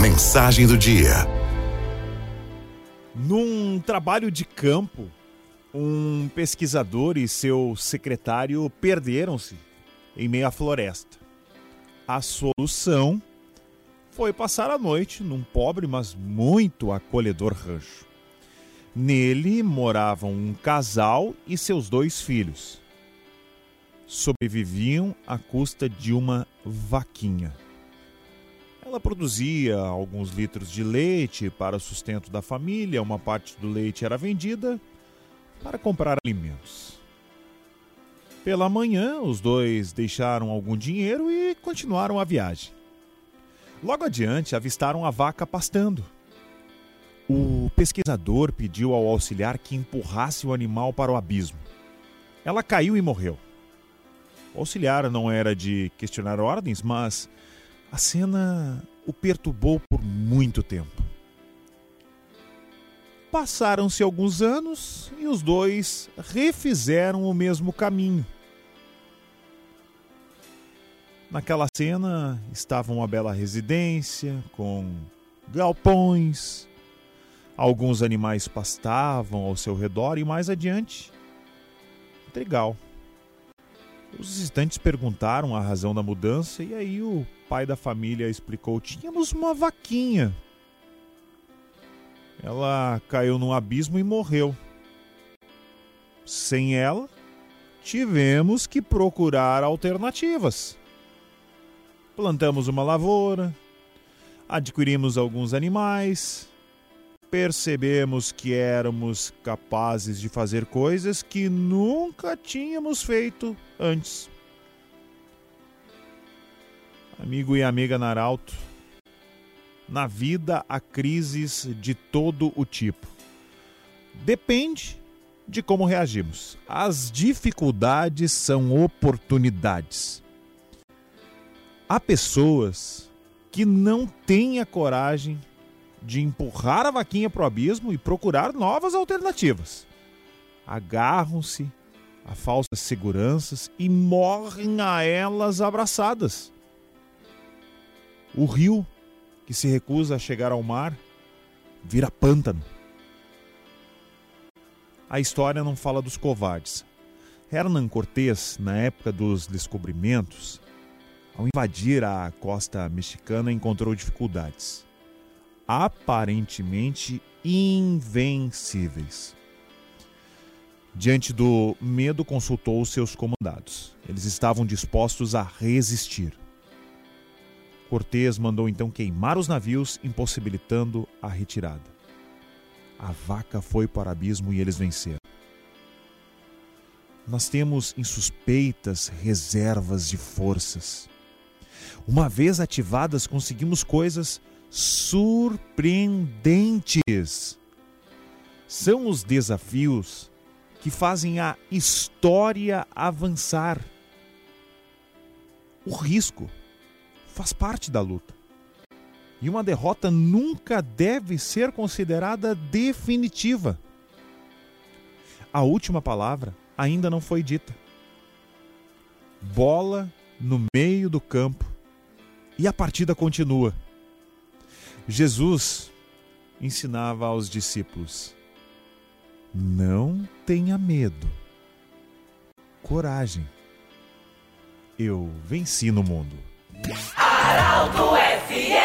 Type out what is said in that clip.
Mensagem do dia. Num trabalho de campo, um pesquisador e seu secretário perderam-se em meio à floresta. A solução foi passar a noite num pobre, mas muito acolhedor rancho. Nele moravam um casal e seus dois filhos. Sobreviviam à custa de uma vaquinha. Ela produzia alguns litros de leite para sustento da família, uma parte do leite era vendida para comprar alimentos. Pela manhã, os dois deixaram algum dinheiro e continuaram a viagem. Logo adiante, avistaram a vaca pastando. O pesquisador pediu ao auxiliar que empurrasse o animal para o abismo. Ela caiu e morreu. O auxiliar não era de questionar ordens, mas a cena o perturbou por muito tempo. Passaram-se alguns anos e os dois refizeram o mesmo caminho. Naquela cena estava uma bela residência com galpões, alguns animais pastavam ao seu redor e mais adiante, trigal. Os visitantes perguntaram a razão da mudança e aí o pai da família explicou: tínhamos uma vaquinha. Ela caiu num abismo e morreu. Sem ela, tivemos que procurar alternativas plantamos uma lavoura, adquirimos alguns animais, percebemos que éramos capazes de fazer coisas que nunca tínhamos feito antes. Amigo e amiga Naralto, na vida há crises de todo o tipo. Depende de como reagimos. As dificuldades são oportunidades. Há pessoas que não têm a coragem de empurrar a vaquinha para o abismo e procurar novas alternativas. Agarram-se a falsas seguranças e morrem a elas abraçadas. O rio que se recusa a chegar ao mar vira pântano. A história não fala dos covardes. Hernán Cortés, na época dos descobrimentos, ao invadir a costa mexicana, encontrou dificuldades, aparentemente invencíveis. Diante do medo, consultou os seus comandados. Eles estavam dispostos a resistir. Cortés mandou então queimar os navios, impossibilitando a retirada. A vaca foi para o abismo e eles venceram. Nós temos insuspeitas reservas de forças. Uma vez ativadas, conseguimos coisas surpreendentes. São os desafios que fazem a história avançar. O risco faz parte da luta. E uma derrota nunca deve ser considerada definitiva. A última palavra ainda não foi dita. Bola no meio do campo e a partida continua. Jesus ensinava aos discípulos: Não tenha medo, coragem. Eu venci no mundo. FMI